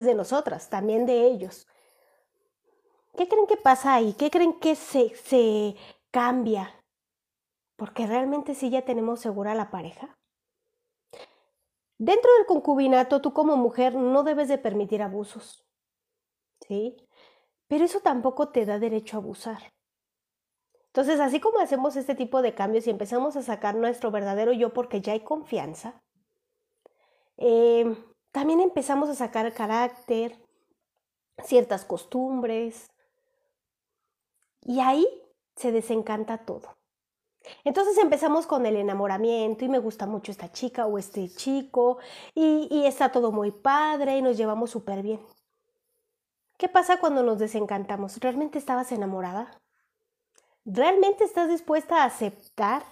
de nosotras, también de ellos. ¿Qué creen que pasa ahí? ¿Qué creen que se, se cambia? Porque realmente sí ya tenemos segura la pareja. Dentro del concubinato, tú como mujer no debes de permitir abusos. ¿Sí? Pero eso tampoco te da derecho a abusar. Entonces, así como hacemos este tipo de cambios y empezamos a sacar nuestro verdadero yo porque ya hay confianza, eh, también empezamos a sacar carácter, ciertas costumbres, y ahí se desencanta todo. Entonces empezamos con el enamoramiento y me gusta mucho esta chica o este chico y, está todo muy padre y nos llevamos súper bien. ¿Qué pasa cuando nos desencantamos? ¿Realmente estabas enamorada? ¿Realmente estás dispuesta a aceptar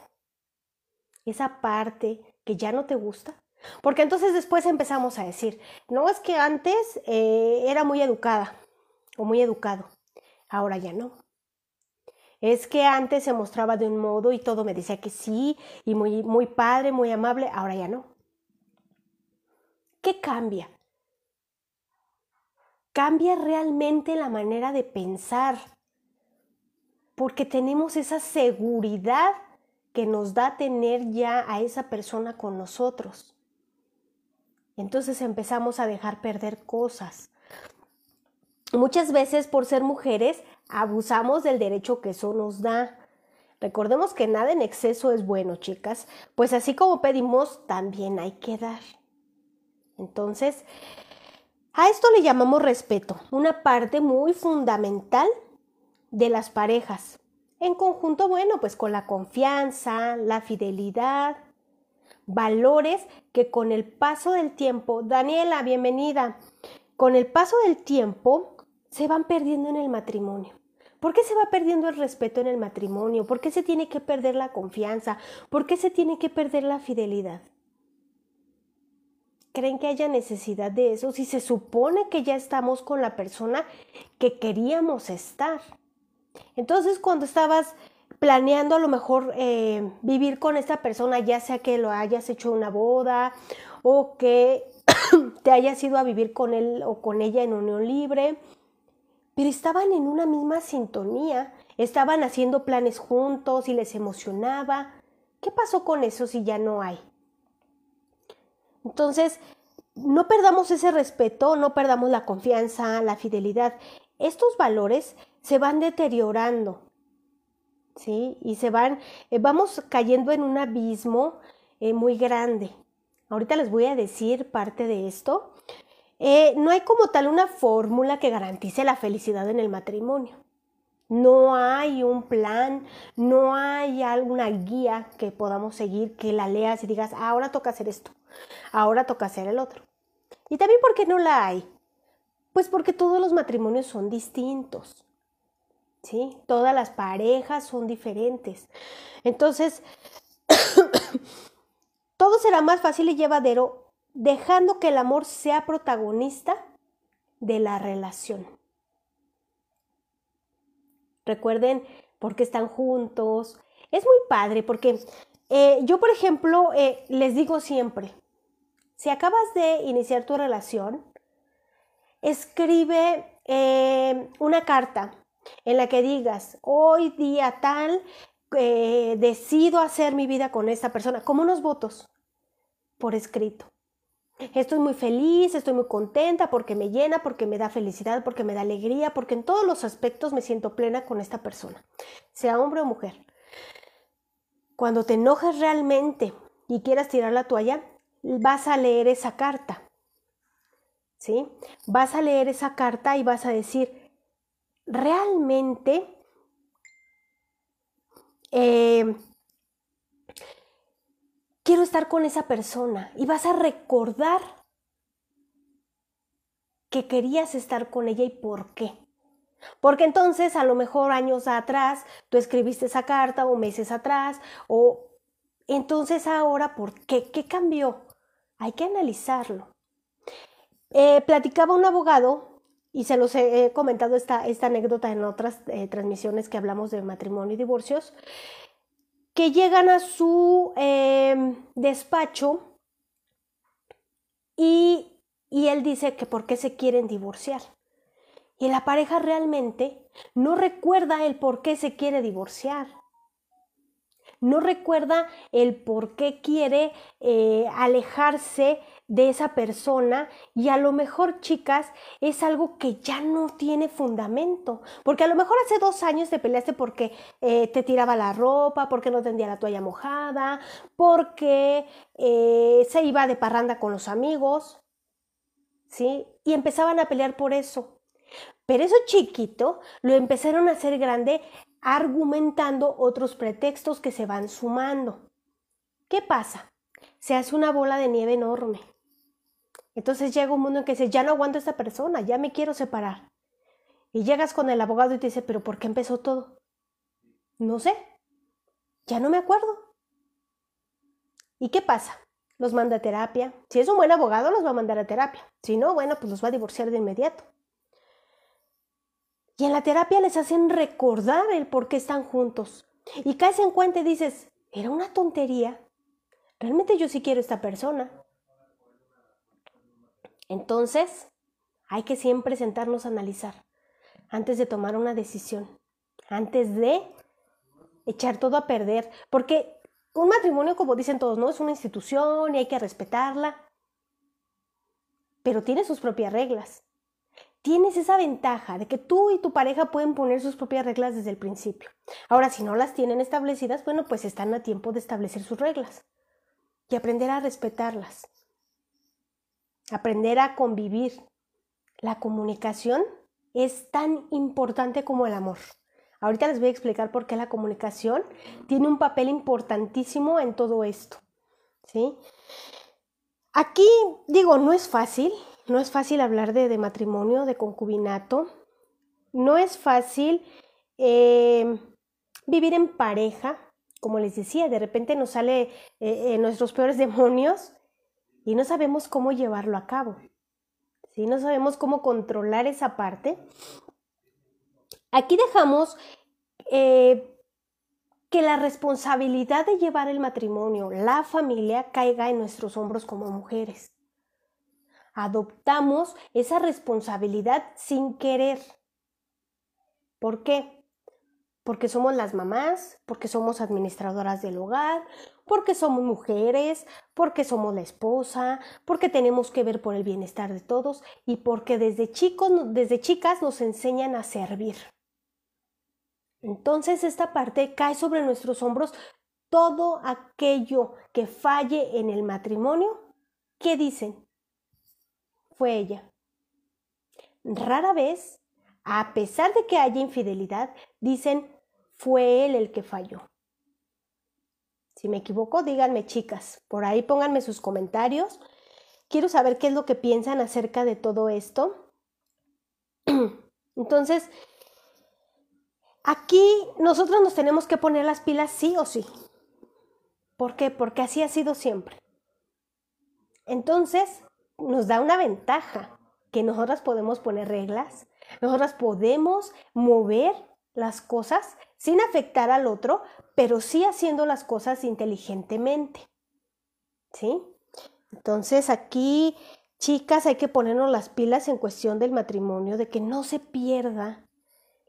esa parte que ya no te gusta? Porque entonces después empezamos a decir, no es que antes eh, era muy educada o muy educado, ahora ya no. Es que antes se mostraba de un modo y todo me decía que sí, y muy, muy padre, muy amable, ahora ya no. ¿Qué cambia? Cambia realmente la manera de pensar, porque tenemos esa seguridad que nos da tener ya a esa persona con nosotros. Entonces empezamos a dejar perder cosas. Muchas veces por ser mujeres abusamos del derecho que eso nos da. Recordemos que nada en exceso es bueno, chicas, pues así como pedimos, también hay que dar. Entonces, a esto le llamamos respeto, una parte muy fundamental de las parejas. En conjunto, bueno, pues con la confianza, la fidelidad, valores que con el paso del tiempo, Daniela, bienvenida, con el paso del tiempo se van perdiendo en el matrimonio. ¿Por qué se va perdiendo el respeto en el matrimonio? ¿Por qué se tiene que perder la confianza? ¿Por qué se tiene que perder la fidelidad? ¿Creen que haya necesidad de eso si se supone que ya estamos con la persona que queríamos estar? Entonces, cuando estabas planeando a lo mejor eh, vivir con esta persona, ya sea que lo hayas hecho una boda o que te hayas ido a vivir con él o con ella en unión libre, pero estaban en una misma sintonía, estaban haciendo planes juntos y les emocionaba. ¿Qué pasó con eso si ya no hay? Entonces, no perdamos ese respeto, no perdamos la confianza, la fidelidad. Estos valores se van deteriorando, ¿sí? Y se van, eh, vamos cayendo en un abismo eh, muy grande. Ahorita les voy a decir parte de esto, eh, no hay como tal una fórmula que garantice la felicidad en el matrimonio. No hay un plan, no hay alguna guía que podamos seguir, que la leas y digas, ahora toca hacer esto, ahora toca hacer el otro. Y también porque no la hay. Pues porque todos los matrimonios son distintos. ¿Sí? Todas las parejas son diferentes. Entonces, todo será más fácil y llevadero dejando que el amor sea protagonista de la relación. Recuerden por qué están juntos. Es muy padre porque eh, yo, por ejemplo, eh, les digo siempre, si acabas de iniciar tu relación, escribe eh, una carta en la que digas, hoy día tal, decido hacer mi vida con esta persona, como unos votos por escrito. Estoy muy feliz, estoy muy contenta porque me llena, porque me da felicidad, porque me da alegría, porque en todos los aspectos me siento plena con esta persona, sea hombre o mujer. Cuando te enojes realmente y quieras tirar la toalla, vas a leer esa carta. ¿Sí? Vas a leer esa carta y vas a decir, realmente eh, quiero estar con esa persona y vas a recordar que querías estar con ella y por qué. Porque entonces a lo mejor años atrás tú escribiste esa carta o meses atrás o entonces ahora ¿por qué? ¿Qué cambió? Hay que analizarlo. Eh, platicaba un abogado y se los he comentado esta, esta anécdota en otras eh, transmisiones que hablamos de matrimonio y divorcios que llegan a su em, despacho y y él dice que por qué se quieren divorciar. Y la pareja realmente no recuerda el por qué se quiere divorciar. No recuerda el por qué quiere eh, alejarse de esa persona y a lo mejor, chicas, es algo que ya no tiene fundamento. Porque a lo mejor hace dos años te peleaste porque eh, te tiraba la ropa, porque no tendía la toalla mojada, porque eh, se iba de parranda con los amigos, ¿sí? Y empezaban a pelear por eso. Pero eso chiquito lo empezaron a hacer grande argumentando otros pretextos que se van sumando. ¿Qué pasa? Se hace una bola de nieve enorme. Entonces llega un mundo en que dice, ya no aguanto a esta persona, ya me quiero separar. Y llegas con el abogado y te dice, pero ¿por qué empezó todo? No sé, ya no me acuerdo. ¿Y qué pasa? Los manda a terapia. Si es un buen abogado, los va a mandar a terapia. Si no, bueno, pues los va a divorciar de inmediato. Y en la terapia les hacen recordar el por qué están juntos. Y caes en cuenta y dices, era una tontería. Realmente yo sí quiero a esta persona. Entonces, hay que siempre sentarnos a analizar antes de tomar una decisión, antes de echar todo a perder, porque un matrimonio, como dicen todos, no es una institución y hay que respetarla, pero tiene sus propias reglas tienes esa ventaja de que tú y tu pareja pueden poner sus propias reglas desde el principio. Ahora, si no las tienen establecidas, bueno, pues están a tiempo de establecer sus reglas y aprender a respetarlas. Aprender a convivir. La comunicación es tan importante como el amor. Ahorita les voy a explicar por qué la comunicación tiene un papel importantísimo en todo esto. ¿sí? Aquí digo, no es fácil, no es fácil hablar de, matrimonio, de concubinato. No es fácil eh, vivir en pareja. Como les decía, de repente nos sale eh, eh, nuestros peores demonios y no sabemos cómo llevarlo a cabo. ¿sí? No sabemos cómo controlar esa parte. Aquí dejamos que la responsabilidad de llevar el matrimonio, la familia, caiga en nuestros hombros como mujeres adoptamos esa responsabilidad sin querer. ¿Por qué? Porque somos las mamás, porque somos administradoras del hogar, porque somos mujeres, porque somos la esposa, porque tenemos que ver por el bienestar de todos y porque desde chicos, desde chicas nos enseñan a servir. Entonces esta parte cae sobre nuestros hombros todo aquello que falle en el matrimonio. ¿Qué dicen? fue ella. Rara vez, a pesar de que haya infidelidad, dicen, fue él el que falló. Si me equivoco, díganme chicas, por ahí pónganme sus comentarios. Quiero saber qué es lo que piensan acerca de todo esto. Entonces, aquí nosotros nos tenemos que poner las pilas sí o sí. ¿Por qué? Porque así ha sido siempre. Entonces, nos da una ventaja, que nosotras podemos poner reglas, nosotras podemos mover las cosas sin afectar al otro, pero sí haciendo las cosas inteligentemente. ¿Sí? Entonces aquí, chicas, hay que ponernos las pilas en cuestión del matrimonio, de que no se pierda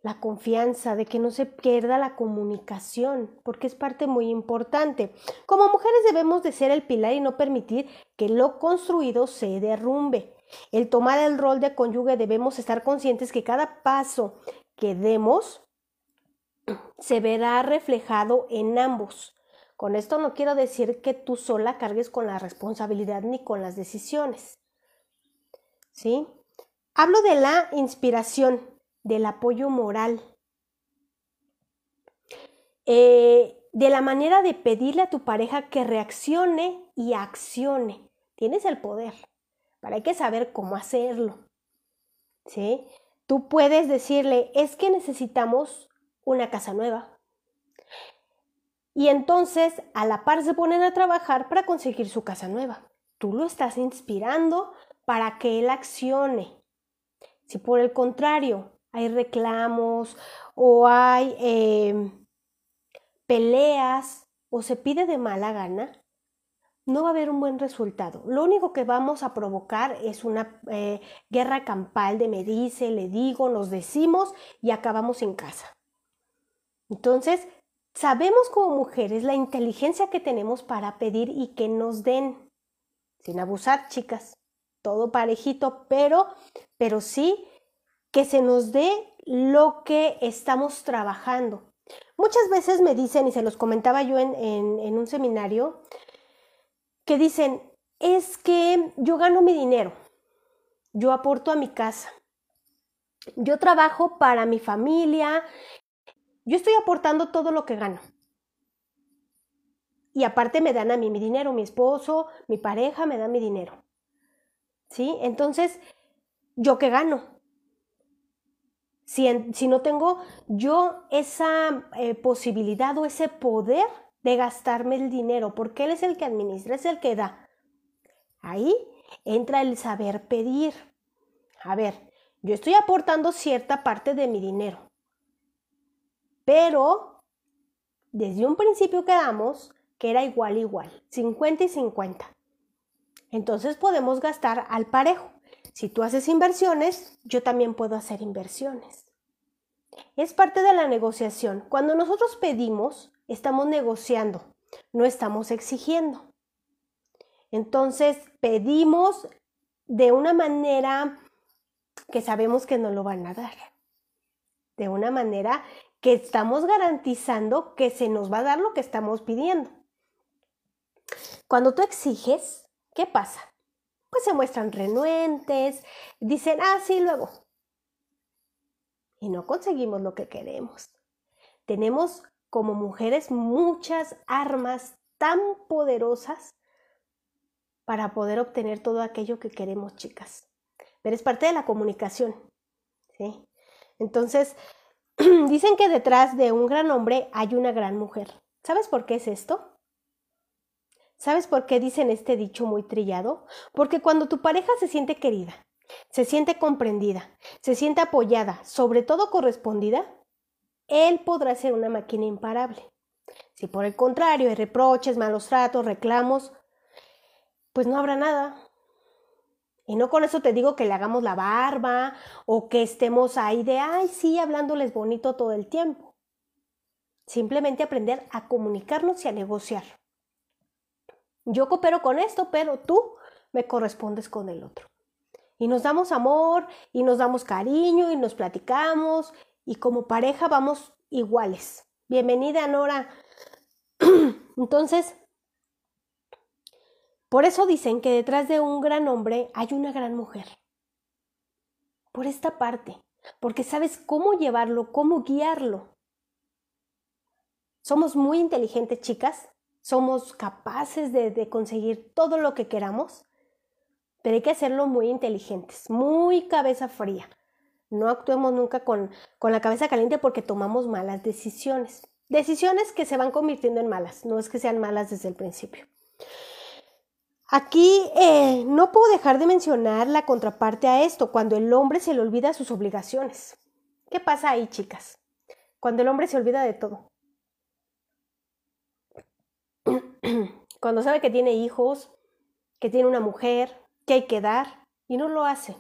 la confianza, de que no se pierda la comunicación, porque es parte muy importante. Como mujeres debemos de ser el pilar y no permitir que lo construido se derrumbe. El tomar el rol de cónyuge debemos estar conscientes que cada paso que demos se verá reflejado en ambos. Con esto no quiero decir que tú sola cargues con la responsabilidad ni con las decisiones. ¿Sí? Hablo de la inspiración del apoyo moral, eh, de la manera de pedirle a tu pareja que reaccione y accione. Tienes el poder, pero hay que saber cómo hacerlo. ¿sí? Tú puedes decirle, es que necesitamos una casa nueva. Y entonces a la par se ponen a trabajar para conseguir su casa nueva. Tú lo estás inspirando para que él accione. Si por el contrario hay reclamos o hay em, peleas o se pide de mala gana, no va a haber un buen resultado. Lo único que vamos a provocar es una eh, guerra campal de me dice, le digo, nos decimos y acabamos en casa. Entonces, sabemos como mujeres la inteligencia que tenemos para pedir y que nos den, sin abusar, chicas, todo parejito, pero, pero sí que se nos dé lo que estamos trabajando. Muchas veces me dicen, y se los comentaba yo en, en un seminario, que dicen, es que yo gano mi dinero, yo aporto a mi casa, yo trabajo para mi familia, yo estoy aportando todo lo que gano. Y aparte me dan a mí mi dinero, mi esposo, mi pareja me dan mi dinero. ¿Sí? Entonces, ¿yo qué gano? Si, si no tengo yo esa eh, posibilidad o ese poder de gastarme el dinero, porque Él es el que administra, es el que da. Ahí entra el saber pedir. A ver, yo estoy aportando cierta parte de mi dinero, pero desde un principio quedamos que era igual igual, 50 y 50. Entonces podemos gastar al parejo. Si tú haces inversiones, yo también puedo hacer inversiones. Es parte de la negociación. Cuando nosotros pedimos, estamos negociando, no estamos exigiendo. Entonces pedimos de una manera que sabemos que no lo van a dar. De una manera que estamos garantizando que se nos va a dar lo que estamos pidiendo. Cuando tú exiges, ¿qué pasa? Pues se muestran renuentes, dicen, ah, sí, luego. Y no conseguimos lo que queremos. Tenemos como mujeres muchas armas tan poderosas para poder obtener todo aquello que queremos, chicas. Pero es parte de la comunicación. ¿sí? Entonces, dicen que detrás de un gran hombre hay una gran mujer. ¿Sabes por qué es esto? ¿Sabes por qué dicen este dicho muy trillado? Porque cuando tu pareja se siente querida, se siente comprendida, se siente apoyada, sobre todo correspondida, él podrá ser una máquina imparable. Si por el contrario hay reproches, malos tratos, reclamos, pues no habrá nada. Y no con eso te digo que le hagamos la barba o que estemos ahí de, ay, sí, hablándoles bonito todo el tiempo. Simplemente aprender a comunicarnos y a negociar. Yo coopero con esto, pero tú me correspondes con el otro. Y nos damos amor y nos damos cariño y nos platicamos y como pareja vamos iguales. Bienvenida, Nora. Entonces, por eso dicen que detrás de un gran hombre hay una gran mujer. Por esta parte, porque sabes cómo llevarlo, cómo guiarlo. Somos muy inteligentes, chicas. Somos capaces de, conseguir todo lo que queramos, pero hay que hacerlo muy inteligentes, muy cabeza fría. No actuemos nunca con, la cabeza caliente porque tomamos malas decisiones. Decisiones que se van convirtiendo en malas, no es que sean malas desde el principio. Aquí eh, no puedo dejar de mencionar la contraparte a esto, cuando el hombre se le olvida sus obligaciones. ¿Qué pasa ahí, chicas? Cuando el hombre se olvida de todo. Cuando sabe que tiene hijos, que tiene una mujer, que hay que dar, y no lo hace.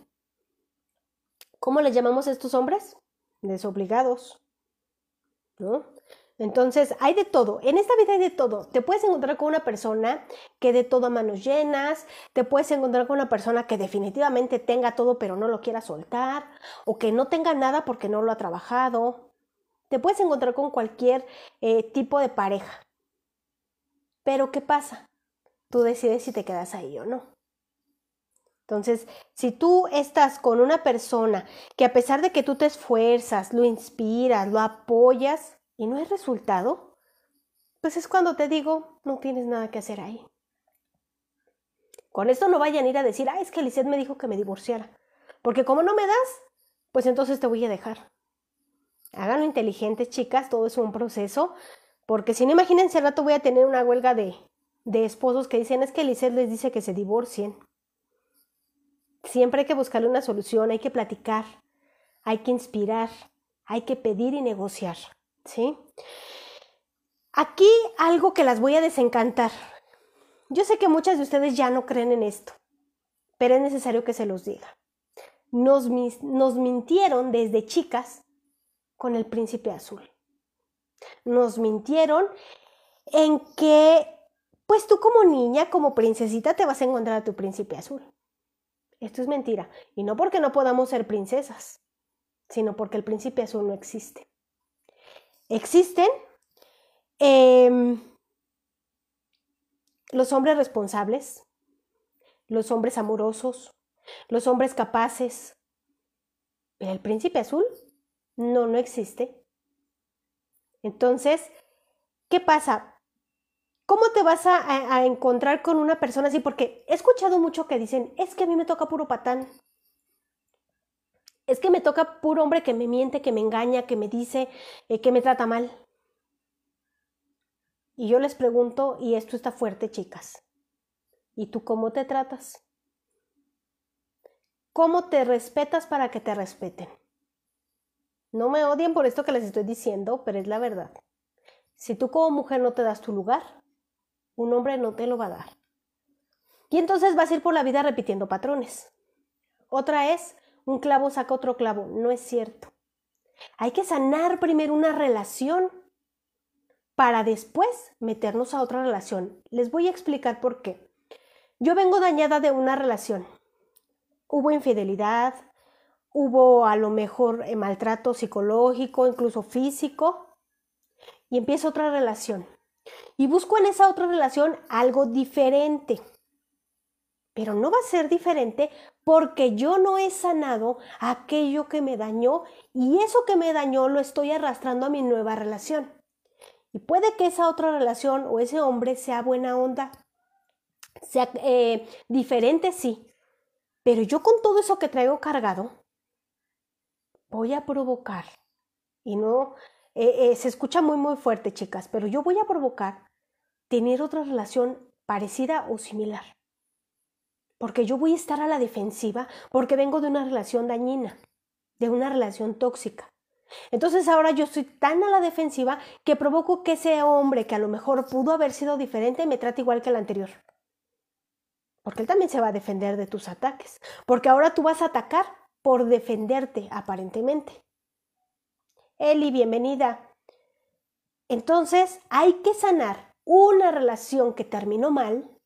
¿Cómo les llamamos a estos hombres? Desobligados. ¿No? Entonces, hay de todo. En esta vida hay de todo. Te puedes encontrar con una persona que de todo a manos llenas, te puedes encontrar con una persona que definitivamente tenga todo pero no lo quiera soltar, o que no tenga nada porque no lo ha trabajado. Te puedes encontrar con cualquier eh, tipo de pareja. Pero, ¿qué pasa? Tú decides si te quedas ahí o no. Entonces, si tú estás con una persona que a pesar de que tú te esfuerzas, lo inspiras, lo apoyas y no hay resultado, pues es cuando te digo, no tienes nada que hacer ahí. Con esto no vayan a ir a decir, ah, es que Lisette me dijo que me divorciara. Porque como no me das, pues entonces te voy a dejar. Háganlo inteligentes, chicas, todo es un proceso. Porque si no, imagínense, al rato voy a tener una huelga de, de esposos que dicen, es que Lisette les dice que se divorcien. Siempre hay que buscarle una solución, hay que platicar, hay que inspirar, hay que pedir y negociar, ¿sí? Aquí algo que las voy a desencantar. yo sé que muchas de ustedes ya no creen en esto, pero es necesario que se los diga. Nos, nos mintieron desde chicas con el príncipe azul. Nos mintieron en que, pues tú como niña, como princesita, te vas a encontrar a tu príncipe azul. Esto es mentira. Y no porque no podamos ser princesas, sino porque el príncipe azul no existe. Existen em, los hombres responsables, los hombres amorosos, los hombres capaces. Pero el príncipe azul no, no existe. Entonces, ¿qué pasa? ¿Cómo te vas a, encontrar con una persona así? Porque he escuchado mucho que dicen, es que a mí me toca puro patán. Es que me toca puro hombre que me miente, que me engaña, que me dice, eh, que me trata mal. Y yo les pregunto, y esto está fuerte, chicas, ¿y tú cómo te tratas? ¿Cómo te respetas para que te respeten? No me odien por esto que les estoy diciendo, pero es la verdad. Si tú como mujer no te das tu lugar, un hombre no te lo va a dar. Y entonces vas a ir por la vida repitiendo patrones. Otra es, un clavo saca otro clavo. No es cierto. Hay que sanar primero una relación para después meternos a otra relación. Les voy a explicar por qué. Yo vengo dañada de una relación. Hubo infidelidad, hubo a lo mejor eh, maltrato psicológico, incluso físico, y empiezo otra relación. Y busco en esa otra relación algo diferente. Pero no va a ser diferente porque yo no he sanado aquello que me dañó y eso que me dañó lo estoy arrastrando a mi nueva relación. Y puede que esa otra relación o ese hombre sea buena onda, sea eh, diferente, sí. Pero yo con todo eso que traigo cargado, voy a provocar. Y no, eh, eh, se escucha muy, muy fuerte, chicas, pero yo voy a provocar tener otra relación parecida o similar. Porque yo voy a estar a la defensiva porque vengo de una relación dañina, de una relación tóxica. Entonces ahora yo estoy tan a la defensiva que provoco que ese hombre que a lo mejor pudo haber sido diferente me trate igual que el anterior. Porque él también se va a defender de tus ataques. Porque ahora tú vas a atacar por defenderte, aparentemente. Eli, bienvenida. Entonces hay que sanar una relación que terminó mal,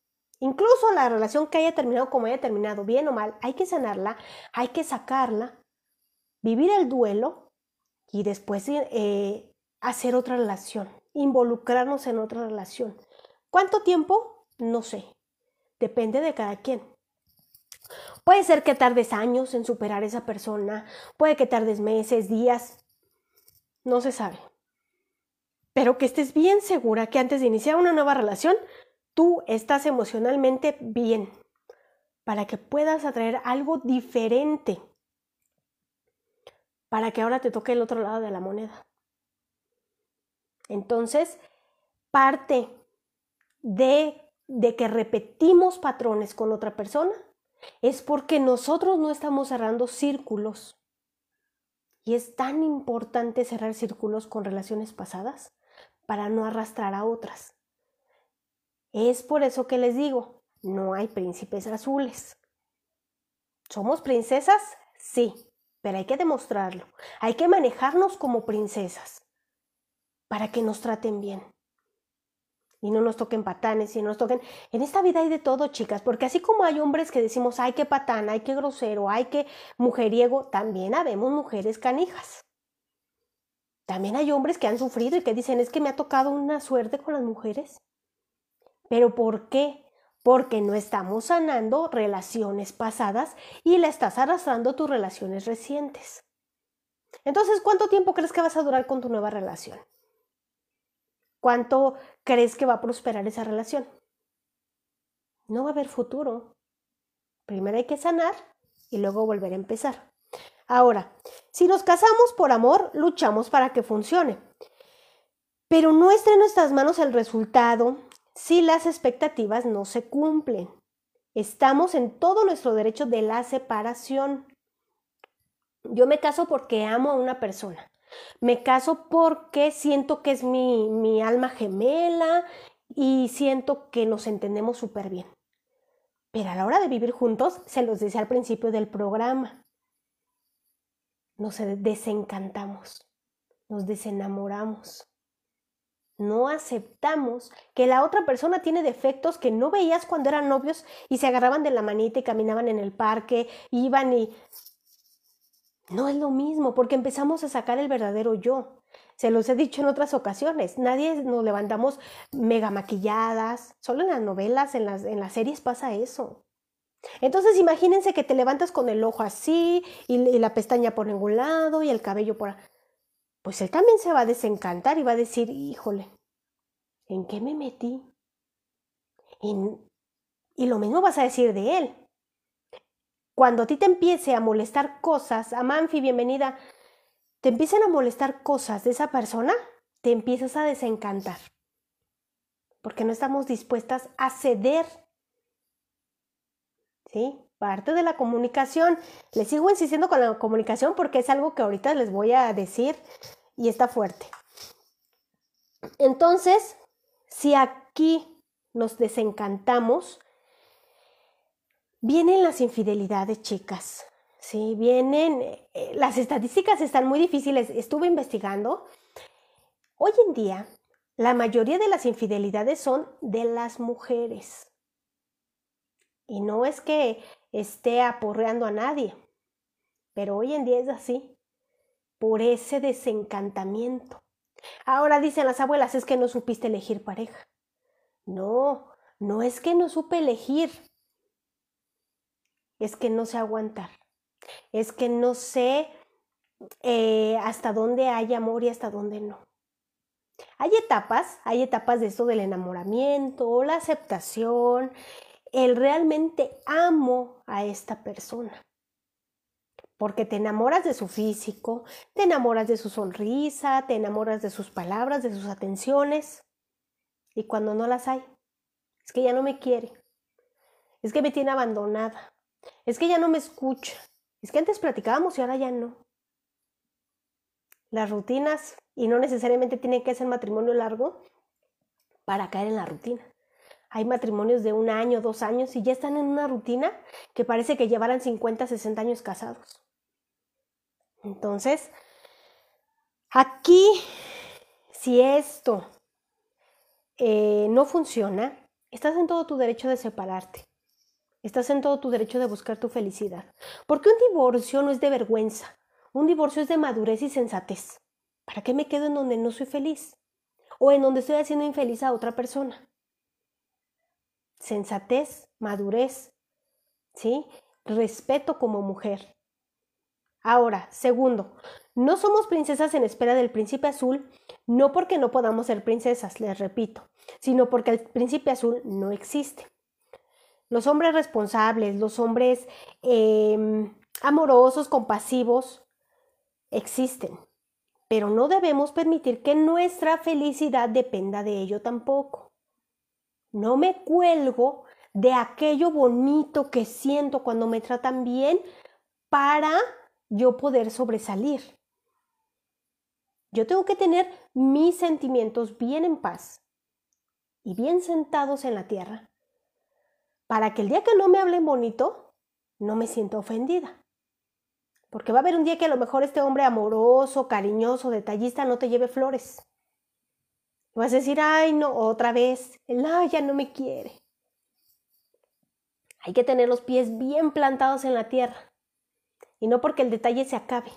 incluso la relación que haya terminado como haya terminado, bien o mal, hay que sanarla, hay que sacarla, vivir el duelo y después eh, hacer otra relación, involucrarnos en otra relación. ¿Cuánto tiempo? No sé. Depende de cada quien. Puede ser que tardes años en superar a esa persona, puede que tardes meses, días, no se sabe. Pero que estés bien segura que antes de iniciar una nueva relación, tú estás emocionalmente bien para que puedas atraer algo diferente para que ahora te toque el otro lado de la moneda. Entonces, parte de, de que repetimos patrones con otra persona es porque nosotros no estamos cerrando círculos. Y es tan importante cerrar círculos con relaciones pasadas para no arrastrar a otras. Es por eso que les digo, no hay príncipes azules. ¿Somos princesas? Sí, pero hay que demostrarlo. Hay que manejarnos como princesas para que nos traten bien. Y no nos toquen patanes y no nos toquen... En esta vida hay de todo, chicas, porque así como hay hombres que decimos, ay, qué patán, ay, qué grosero, ay, qué mujeriego, también habemos mujeres canijas. También hay hombres que han sufrido y que dicen, es que me ha tocado una suerte con las mujeres. Pero ¿por qué? porque no estamos sanando relaciones pasadas y la estás arrastrando tus relaciones recientes. Entonces, ¿cuánto tiempo crees que vas a durar con tu nueva relación? ¿Cuánto crees que va a prosperar esa relación? No va a haber futuro. Primero hay que sanar y luego volver a empezar. Ahora, si nos casamos por amor, luchamos para que funcione. Pero no está en nuestras manos el resultado, si las expectativas no se cumplen. Estamos en todo nuestro derecho de la separación. Yo me caso porque amo a una persona. Me caso porque siento que es mi, mi alma gemela y siento que nos entendemos súper bien. Pero a la hora de vivir juntos, se los decía al principio del programa, nos desencantamos, nos desenamoramos. No aceptamos que la otra persona tiene defectos que no veías cuando eran novios y se agarraban de la manita y caminaban en el parque, iban y... No es lo mismo, porque empezamos a sacar el verdadero yo. Se los he dicho en otras ocasiones, nadie nos levantamos mega maquilladas, solo en las novelas, en las, en las series pasa eso. Entonces imagínense que te levantas con el ojo así y, y la pestaña por ningún lado y el cabello por pues él también se va a desencantar y va a decir, híjole, ¿en qué me metí? Y, y lo mismo vas a decir de él. Cuando a ti te empiece a molestar cosas, a Manfi, bienvenida, te empiecen a molestar cosas de esa persona, te empiezas a desencantar. Porque no estamos dispuestas a ceder. ¿Sí? Parte de la comunicación. Les sigo insistiendo con la comunicación porque es algo que ahorita les voy a decir y está fuerte. Entonces, si aquí nos desencantamos, vienen las infidelidades, chicas. Sí, vienen, eh, las estadísticas están muy difíciles. Estuve investigando. Hoy en día, la mayoría de las infidelidades son de las mujeres. Y no es que esté aporreando a nadie, pero hoy en día es así por ese desencantamiento. Ahora dicen las abuelas, es que no supiste elegir pareja. No, no es que no supe elegir, es que no sé aguantar, es que no sé eh, hasta dónde hay amor y hasta dónde no. Hay etapas, hay etapas de esto del enamoramiento, la aceptación, el realmente amo a esta persona porque te enamoras de su físico, te enamoras de su sonrisa, te enamoras de sus palabras, de sus atenciones. Y cuando no las hay, es que ya no me quiere, es que me tiene abandonada, es que ya no me escucha, es que antes platicábamos y ahora ya no. Las rutinas, y no necesariamente tiene que ser matrimonio largo para caer en la rutina. Hay matrimonios de un año, dos años y ya están en una rutina que parece que llevaran 50, 60 años casados. Entonces, aquí, si esto eh, no funciona, estás en todo tu derecho de separarte. Estás en todo tu derecho de buscar tu felicidad. Porque un divorcio no es de vergüenza. Un divorcio es de madurez y sensatez. ¿Para qué me quedo en donde no soy feliz? O en donde estoy haciendo infeliz a otra persona. Sensatez, madurez, ¿sí? Respeto como mujer. Ahora, segundo, no somos princesas en espera del príncipe azul, no porque no podamos ser princesas, les repito, sino porque el príncipe azul no existe. Los hombres responsables, los hombres em, amorosos, compasivos, existen, pero no debemos permitir que nuestra felicidad dependa de ello tampoco. No me cuelgo de aquello bonito que siento cuando me tratan bien para yo poder sobresalir. Yo tengo que tener mis sentimientos bien en paz y bien sentados en la tierra para que el día que no me hablen bonito, no me sienta ofendida. Porque va a haber un día que a lo mejor este hombre amoroso, cariñoso, detallista no te lleve flores. Vas a decir, ay, no, otra vez, el ay, ya no me quiere. Hay que tener los pies bien plantados en la tierra y no porque el detalle se acabe.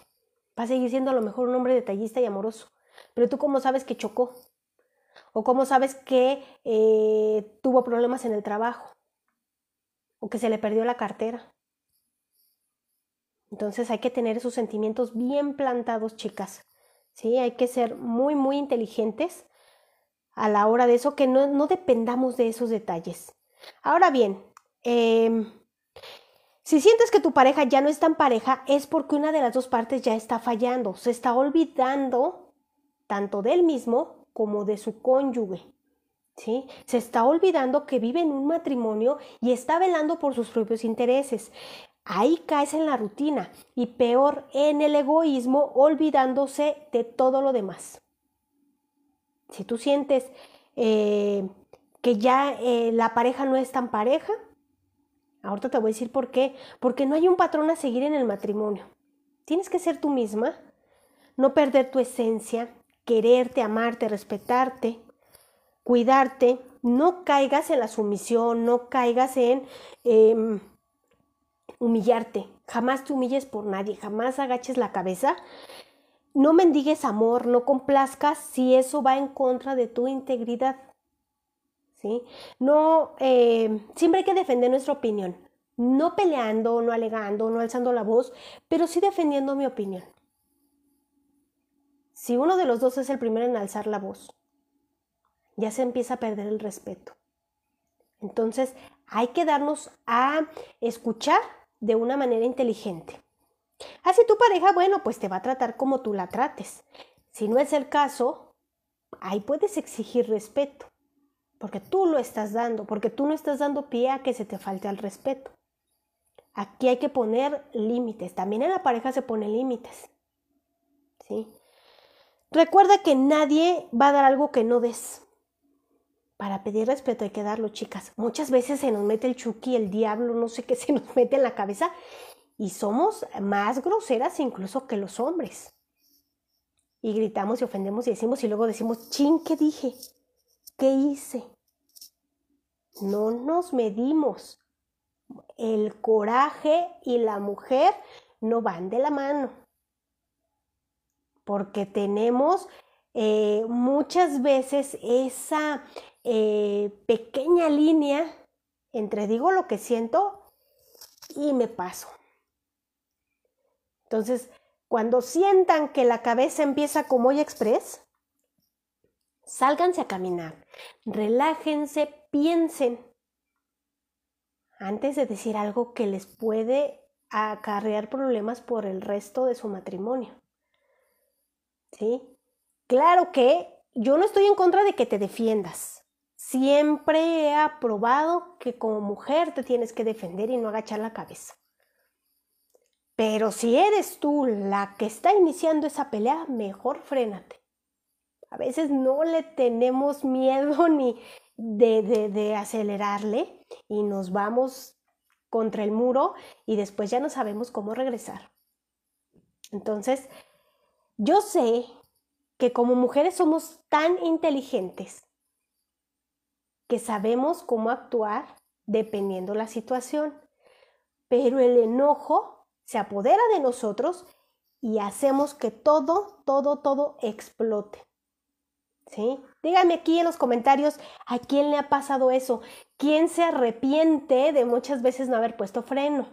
Va a seguir siendo a lo mejor un hombre detallista y amoroso. Pero tú cómo sabes que chocó? ¿O cómo sabes que eh, tuvo problemas en el trabajo? ¿O que se le perdió la cartera? Entonces hay que tener esos sentimientos bien plantados, chicas. ¿Sí? Hay que ser muy, muy inteligentes a la hora de eso, que no, no dependamos de esos detalles. Ahora bien, eh, si sientes que tu pareja ya no es tan pareja, es porque una de las dos partes ya está fallando, se está olvidando tanto del mismo como de su cónyuge. ¿Sí? Se está olvidando que vive en un matrimonio y está velando por sus propios intereses. Ahí caes en la rutina y peor en el egoísmo olvidándose de todo lo demás. Si tú sientes eh, que ya eh, la pareja no es tan pareja. Ahorita te voy a decir por qué. Porque no hay un patrón a seguir en el matrimonio. Tienes que ser tú misma, no perder tu esencia, quererte, amarte, respetarte, cuidarte. No caigas en la sumisión, no caigas en em, humillarte. Jamás te humilles por nadie, jamás agaches la cabeza. No mendigues amor, no complazcas si eso va en contra de tu integridad. ¿Sí? No, eh, siempre hay que defender nuestra opinión. No peleando, no alegando, no alzando la voz, pero sí defendiendo mi opinión. Si uno de los dos es el primero en alzar la voz, ya se empieza a perder el respeto. Entonces, hay que darnos a escuchar de una manera inteligente. Así tu pareja, bueno, pues te va a tratar como tú la trates. Si no es el caso, ahí puedes exigir respeto, porque tú lo estás dando, porque tú no estás dando pie a que se te falte al respeto. Aquí hay que poner límites. También en la pareja se ponen límites. ¿Sí? Recuerda que nadie va a dar algo que no des. Para pedir respeto hay que darlo, chicas. Muchas veces se nos mete el chuki, el diablo, no sé qué se nos mete en la cabeza y somos más groseras incluso que los hombres. Y gritamos y ofendemos y decimos y luego decimos, chin, ¿qué dije? ¿Qué hice? No nos medimos. El coraje y la mujer no van de la mano. Porque tenemos eh, muchas veces esa eh, pequeña línea entre digo lo que siento y me paso. Entonces, cuando sientan que la cabeza empieza como hoy express, sálganse a caminar, relájense, piensen antes de decir algo que les puede acarrear problemas por el resto de su matrimonio. ¿Sí? Claro que yo no estoy en contra de que te defiendas. Siempre he aprobado que como mujer te tienes que defender y no agachar la cabeza. Pero si eres tú la que está iniciando esa pelea, mejor frénate. A veces no le tenemos miedo ni de, de, de, acelerarle y nos vamos contra el muro y después ya no sabemos cómo regresar. Entonces, yo sé que como mujeres somos tan inteligentes que sabemos cómo actuar dependiendo la situación, pero el enojo se apodera de nosotros y hacemos que todo, todo, todo explote. ¿Sí? Díganme aquí en los comentarios a quién le ha pasado eso, quién se arrepiente de muchas veces no haber puesto freno.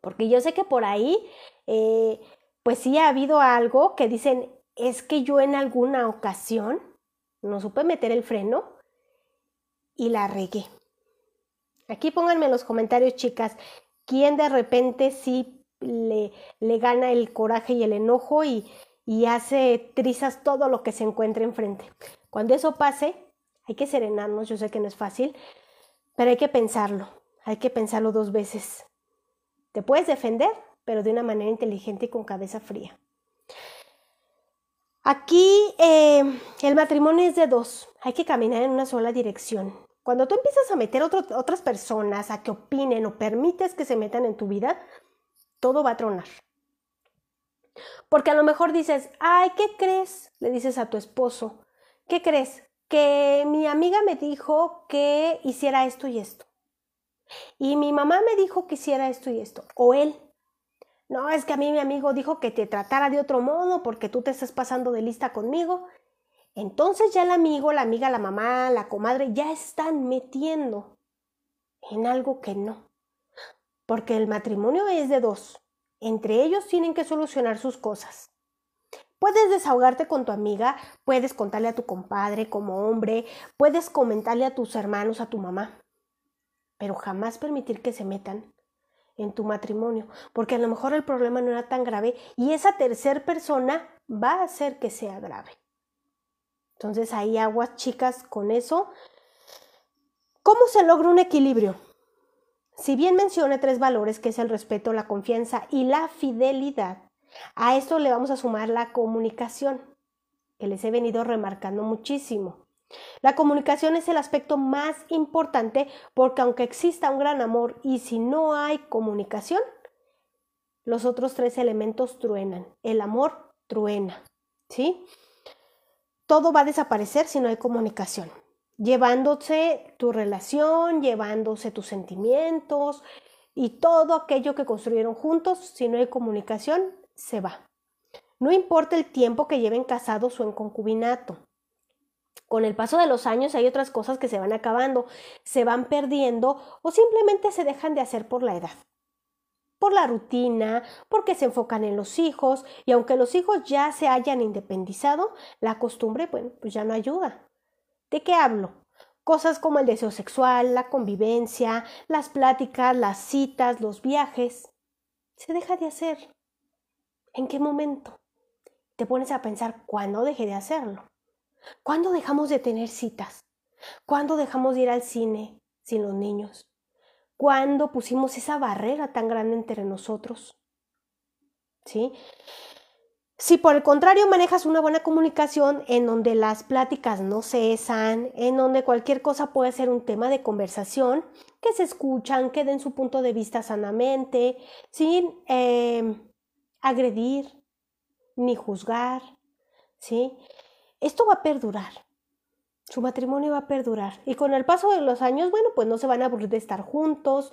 Porque yo sé que por ahí, eh, pues sí ha habido algo que dicen, es que yo en alguna ocasión no supe meter el freno y la regué. Aquí pónganme en los comentarios, chicas, quién de repente sí le, le gana el coraje y el enojo y, y hace trizas todo lo que se encuentra enfrente. Cuando eso pase, hay que serenarnos, yo sé que no es fácil, pero hay que pensarlo, hay que pensarlo dos veces. Te puedes defender, pero de una manera inteligente y con cabeza fría. Aquí eh, el matrimonio es de dos, hay que caminar en una sola dirección. Cuando tú empiezas a meter otras personas a que opinen o permites que se metan en tu vida, todo va a tronar. Porque a lo mejor dices, ay, ¿qué crees? Le dices a tu esposo, ¿qué crees? Que mi amiga me dijo que hiciera esto y esto. Y mi mamá me dijo que hiciera esto y esto. O él, no, es que a mí mi amigo dijo que te tratara de otro modo porque tú te estás pasando de lista conmigo. Entonces ya el amigo, la amiga, la mamá, la comadre ya están metiendo en algo que no. Porque el matrimonio es de dos. Entre ellos tienen que solucionar sus cosas. Puedes desahogarte con tu amiga, puedes contarle a tu compadre como hombre, puedes comentarle a tus hermanos, a tu mamá, pero jamás permitir que se metan en tu matrimonio, porque a lo mejor el problema no era tan grave y esa tercer persona va a hacer que sea grave. Entonces ahí aguas chicas con eso. ¿Cómo se logra un equilibrio? Si bien mencioné tres valores, que es el respeto, la confianza y la fidelidad, a esto le vamos a sumar la comunicación, que les he venido remarcando muchísimo. La comunicación es el aspecto más importante porque aunque exista un gran amor y si no hay comunicación, los otros tres elementos truenan. El amor truena, ¿sí? Todo va a desaparecer si no hay comunicación, llevándose tu relación, llevándose tus sentimientos y todo aquello que construyeron juntos, si no hay comunicación, se va. No importa el tiempo que lleven casados o en concubinato. Con el paso de los años hay otras cosas que se van acabando, se van perdiendo o simplemente se dejan de hacer por la edad por la rutina, porque se enfocan en los hijos y aunque los hijos ya se hayan independizado, la costumbre, bueno, pues ya no ayuda. ¿De qué hablo? Cosas como el deseo sexual, la convivencia, las pláticas, las citas, los viajes. Se deja de hacer. ¿En qué momento? Te pones a pensar cuándo dejé de hacerlo. ¿Cuándo dejamos de tener citas? ¿Cuándo dejamos de ir al cine sin los niños? ¿Cuándo pusimos esa barrera tan grande entre nosotros? ¿Sí? Si por el contrario manejas una buena comunicación en donde las pláticas no cesan, en donde cualquier cosa puede ser un tema de conversación, que se escuchan, que den su punto de vista sanamente, sin em, agredir ni juzgar, ¿sí? Esto va a perdurar su matrimonio va a perdurar. Y con el paso de los años, bueno, pues no se van a aburrir de estar juntos.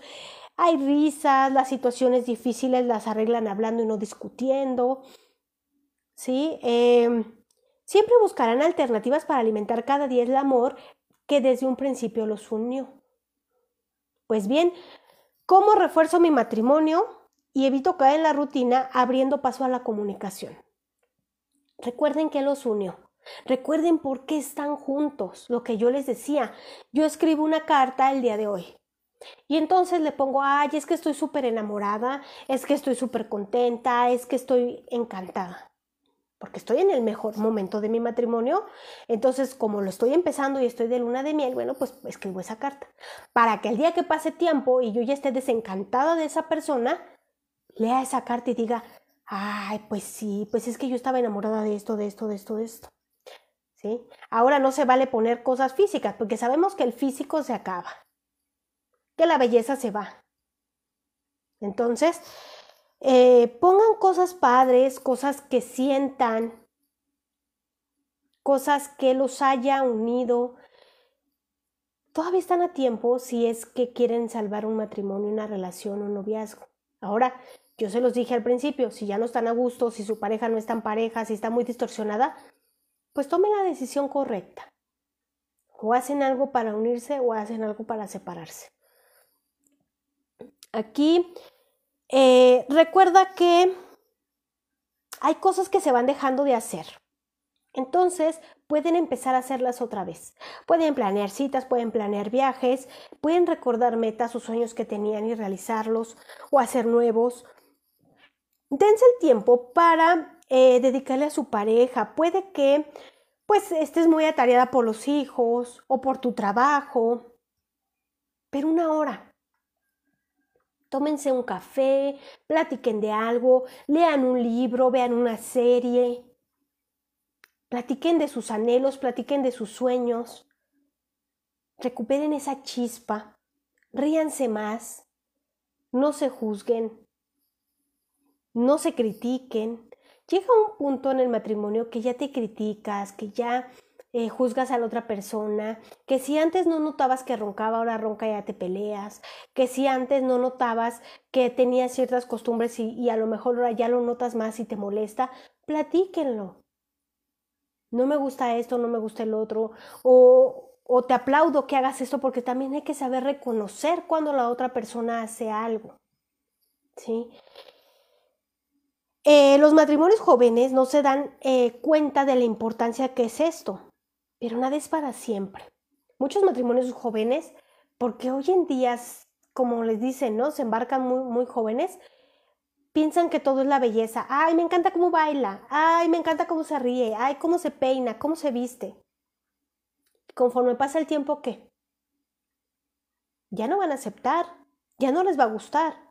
Hay risas, las situaciones difíciles las arreglan hablando y no discutiendo. ¿Sí? Em, siempre buscarán alternativas para alimentar cada día el amor que desde un principio los unió. Pues bien, ¿cómo refuerzo mi matrimonio y evito caer en la rutina abriendo paso a la comunicación? Recuerden que los unió Recuerden por qué están juntos, lo que yo les decía. Yo escribo una carta el día de hoy. Y entonces le pongo, ay, es que estoy súper enamorada, es que estoy súper contenta, es que estoy encantada. Porque estoy en el mejor momento de mi matrimonio. Entonces, como lo estoy empezando y estoy de luna de miel, bueno, pues escribo esa carta. Para que el día que pase tiempo y yo ya esté desencantada de esa persona, lea esa carta y diga, ay, pues sí, pues es que yo estaba enamorada de esto, de esto, de esto, de esto. Ahora no se vale poner cosas físicas, porque sabemos que el físico se acaba, que la belleza se va. Entonces, eh, pongan cosas padres, cosas que sientan, cosas que los haya unido. Todavía están a tiempo si es que quieren salvar un matrimonio, una relación, un noviazgo. Ahora, yo se los dije al principio, si ya no están a gusto, si su pareja no está en pareja, si está muy distorsionada, pues tomen la decisión correcta. O hacen algo para unirse o hacen algo para separarse. Aquí eh, recuerda que hay cosas que se van dejando de hacer. Entonces pueden empezar a hacerlas otra vez. Pueden planear citas, pueden planear viajes, pueden recordar metas o sueños que tenían y realizarlos o hacer nuevos. Dense el tiempo para eh, dedicarle a su pareja. Puede que pues estés muy atareada por los hijos o por tu trabajo, pero una hora. Tómense un café, platiquen de algo, lean un libro, vean una serie, platiquen de sus anhelos, platiquen de sus sueños, recuperen esa chispa, ríanse más, no se juzguen, no se critiquen, llega un punto en el matrimonio que ya te criticas, que ya eh, juzgas a la otra persona, que si antes no notabas que roncaba, ahora ronca y ya te peleas, que si antes no notabas que tenía ciertas costumbres y, y a lo mejor ahora ya lo notas más y te molesta, platíquenlo. No me gusta esto, no me gusta el otro, o, o te aplaudo que hagas esto porque también hay que saber reconocer cuando la otra persona hace algo. ¿Sí? Eh, los matrimonios jóvenes no se dan eh, cuenta de la importancia que es esto, pero nada es para siempre. Muchos matrimonios jóvenes, porque hoy en día, como les dicen, ¿no? Se embarcan muy, muy jóvenes, piensan que todo es la belleza. Ay, me encanta cómo baila. Ay, me encanta cómo se ríe. Ay, cómo se peina, cómo se viste. Conforme pasa el tiempo, ¿qué? Ya no van a aceptar, ya no les va a gustar.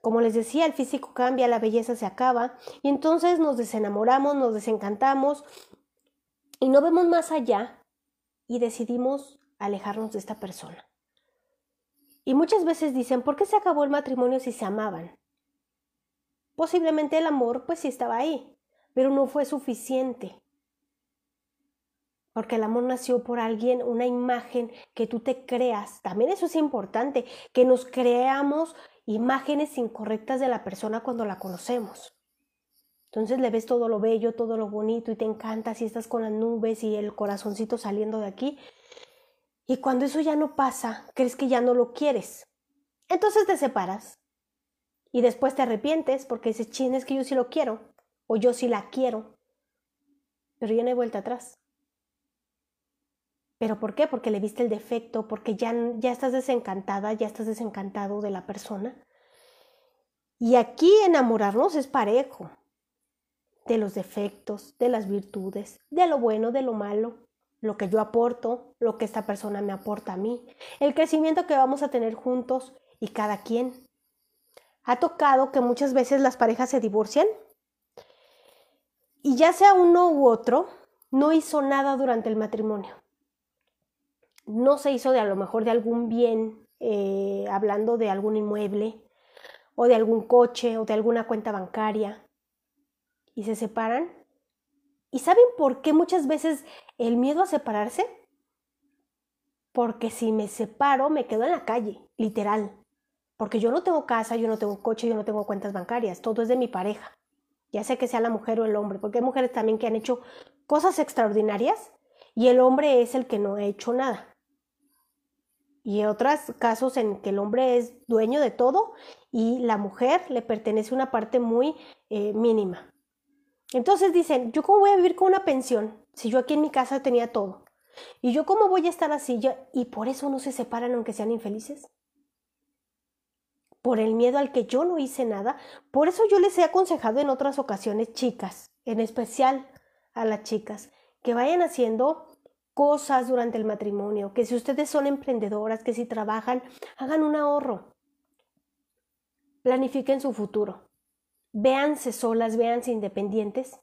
Como les decía, el físico cambia, la belleza se acaba y entonces nos desenamoramos, nos desencantamos y no vemos más allá y decidimos alejarnos de esta persona. Y muchas veces dicen, ¿por qué se acabó el matrimonio si se amaban? Posiblemente el amor pues sí estaba ahí, pero no fue suficiente. Porque el amor nació por alguien, una imagen que tú te creas. También eso es importante, que nos creamos imágenes incorrectas de la persona cuando la conocemos. Entonces le ves todo lo bello, todo lo bonito y te encanta si estás con las nubes y el corazoncito saliendo de aquí. Y cuando eso ya no pasa, crees que ya no lo quieres. Entonces te separas. Y después te arrepientes porque dices, chin, es que yo sí lo quiero. O yo sí la quiero. Pero ya no hay vuelta atrás. ¿Pero por qué? Porque le viste el defecto, porque ya, ya estás desencantada, ya estás desencantado de la persona. Y aquí enamorarnos es parejo. De los defectos, de las virtudes, de lo bueno, de lo malo lo que yo aporto, lo que esta persona me aporta a mí, el crecimiento que vamos a tener juntos y cada quien. Ha tocado que muchas veces las parejas se divorcian y ya sea uno u otro, no hizo nada durante el matrimonio. No se hizo de a lo mejor de algún bien, eh, hablando de algún inmueble o de algún coche o de alguna cuenta bancaria y se separan ¿Y saben por qué muchas veces el miedo a separarse? Porque si me separo me quedo en la calle, literal. Porque yo no tengo casa, yo no tengo coche, yo no tengo cuentas bancarias, todo es de mi pareja. Ya sé que sea la mujer o el hombre, porque hay mujeres también que han hecho cosas extraordinarias y el hombre es el que no ha hecho nada. Y otros casos en que el hombre es dueño de todo y la mujer le pertenece una parte muy eh, mínima. Entonces dicen, ¿yo cómo voy a vivir con una pensión si yo aquí en mi casa tenía todo? ¿Y yo cómo voy a estar así? ¿Y por eso no se separan aunque sean infelices? Por el miedo al que yo no hice nada. Por eso yo les he aconsejado en otras ocasiones, chicas, en especial a las chicas, que vayan haciendo cosas durante el matrimonio, que si ustedes son emprendedoras, que si trabajan, hagan un ahorro. Planifiquen su futuro véanse solas, véanse independientes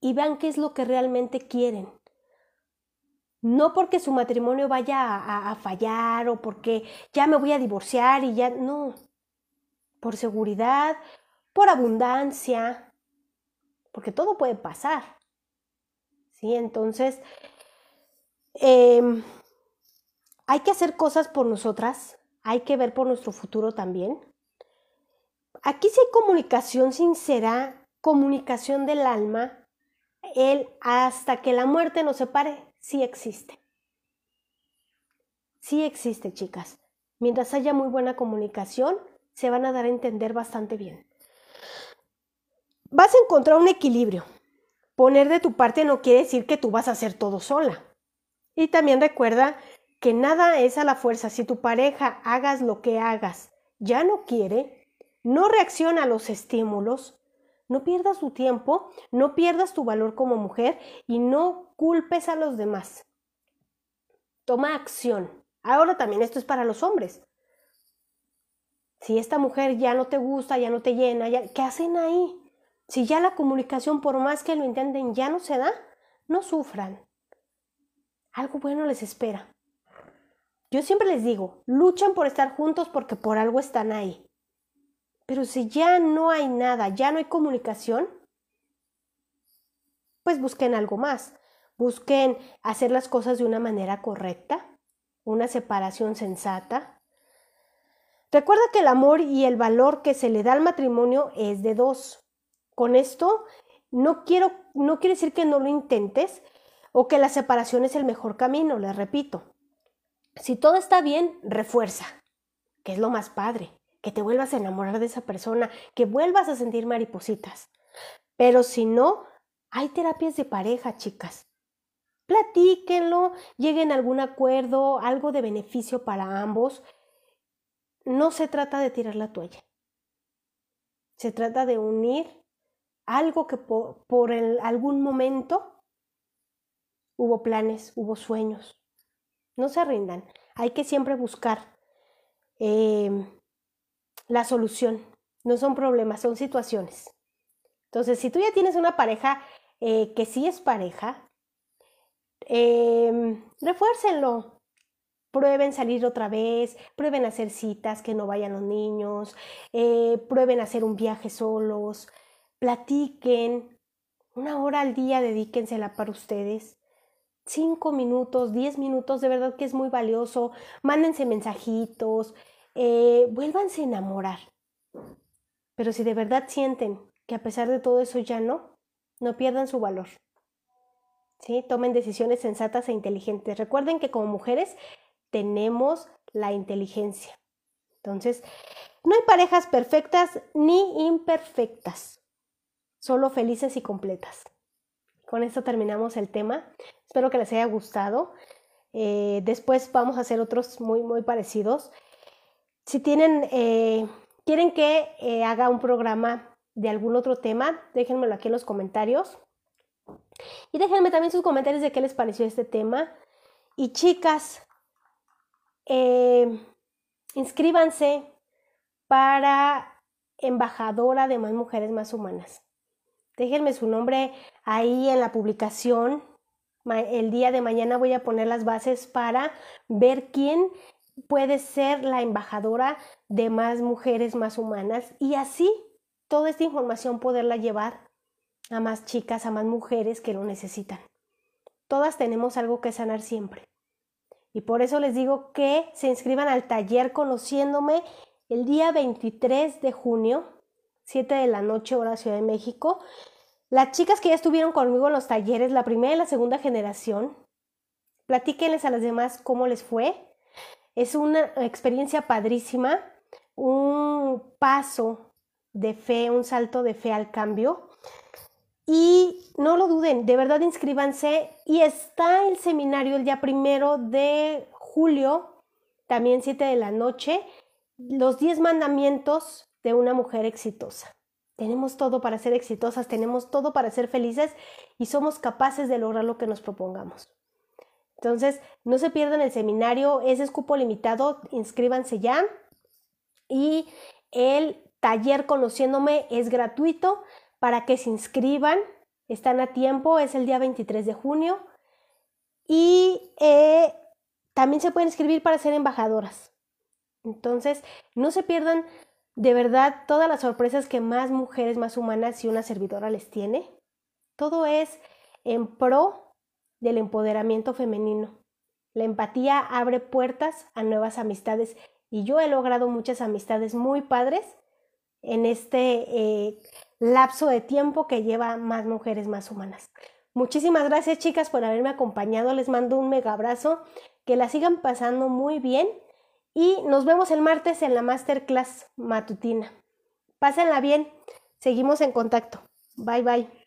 y vean qué es lo que realmente quieren. No porque su matrimonio vaya a, a, fallar o porque ya me voy a divorciar y ya, no. Por seguridad, por abundancia, porque todo puede pasar. ¿Sí? Entonces, eh, hay que hacer cosas por nosotras, hay que ver por nuestro futuro también. Aquí sí hay comunicación sincera, comunicación del alma, el hasta que la muerte nos separe, sí existe. Sí existe, chicas. Mientras haya muy buena comunicación, se van a dar a entender bastante bien. Vas a encontrar un equilibrio. Poner de tu parte no quiere decir que tú vas a hacer todo sola. Y también recuerda que nada es a la fuerza. Si tu pareja hagas lo que hagas, ya no quiere, no reacciona a los estímulos, no pierdas tu tiempo, no pierdas tu valor como mujer y no culpes a los demás. Toma acción. Ahora también esto es para los hombres. Si esta mujer ya no te gusta, ya no te llena, ¿qué hacen ahí? Si ya la comunicación, por más que lo intenten, ya no se da, no sufran. Algo bueno les espera. Yo siempre les digo, luchan por estar juntos porque por algo están ahí. Pero si ya no hay nada, ya no hay comunicación, pues busquen algo más. Busquen hacer las cosas de una manera correcta, una separación sensata. Recuerda que el amor y el valor que se le da al matrimonio es de dos. Con esto no quiero no quiere decir que no lo intentes o que la separación es el mejor camino, les repito. Si todo está bien, refuerza, que es lo más padre que te vuelvas a enamorar de esa persona, que vuelvas a sentir maripositas. Pero si no, hay terapias de pareja, chicas. Platíquenlo, lleguen a algún acuerdo, algo de beneficio para ambos. No se trata de tirar la toalla. Se trata de unir algo que por, algún momento hubo planes, hubo sueños. No se rindan. Hay que siempre buscar eh, la solución. No son problemas, son situaciones. Entonces, si tú ya tienes una pareja eh, que sí es pareja, eh, refuércenlo. Prueben salir otra vez, prueben hacer citas, que no vayan los niños, eh, prueben hacer un viaje solos, platiquen, una hora al día dedíquensela para ustedes. Cinco minutos, diez minutos, de verdad que es muy valioso. Mándense mensajitos, eh, vuélvanse a enamorar. Pero si de verdad sienten que a pesar de todo eso ya no, no pierdan su valor. ¿Sí? Tomen decisiones sensatas e inteligentes. Recuerden que como mujeres tenemos la inteligencia. Entonces, no hay parejas perfectas ni imperfectas, solo felices y completas. Con esto terminamos el tema. Espero que les haya gustado. Eh, después vamos a hacer otros muy, muy parecidos. Si tienen, eh, quieren que eh, haga un programa de algún otro tema, déjenmelo aquí en los comentarios. Y déjenme también sus comentarios de qué les pareció este tema. Y chicas, inscríbanse para embajadora de más mujeres más humanas. Déjenme su nombre ahí en la publicación. El día de mañana voy a poner las bases para ver quién puede ser la embajadora de más mujeres más humanas y así toda esta información poderla llevar a más chicas, a más mujeres que lo necesitan. Todas tenemos algo que sanar siempre. Y por eso les digo que se inscriban al taller conociéndome el día 23 de junio, 7 de la noche, hora Ciudad de México. Las chicas que ya estuvieron conmigo en los talleres, la primera y la segunda generación, platíquenles a las demás cómo les fue. Es una experiencia padrísima, un paso de fe, un salto de fe al cambio. Y no lo duden, de verdad inscríbanse. Y está el seminario el día primero de julio, también 7 de la noche, los 10 mandamientos de una mujer exitosa. Tenemos todo para ser exitosas, tenemos todo para ser felices y somos capaces de lograr lo que nos propongamos. Entonces, no se pierdan el seminario, es escupo limitado, inscríbanse ya. Y el taller Conociéndome es gratuito para que se inscriban. Están a tiempo, es el día 23 de junio. Y eh, también se pueden inscribir para ser embajadoras. Entonces, no se pierdan de verdad todas las sorpresas que más mujeres, más humanas y una servidora les tiene. Todo es en pro del empoderamiento femenino. La empatía abre puertas a nuevas amistades y yo he logrado muchas amistades muy padres en este eh, lapso de tiempo que lleva más mujeres más humanas. Muchísimas gracias chicas por haberme acompañado, les mando un mega abrazo, que la sigan pasando muy bien y nos vemos el martes en la masterclass matutina. Pásenla bien, seguimos en contacto. Bye bye.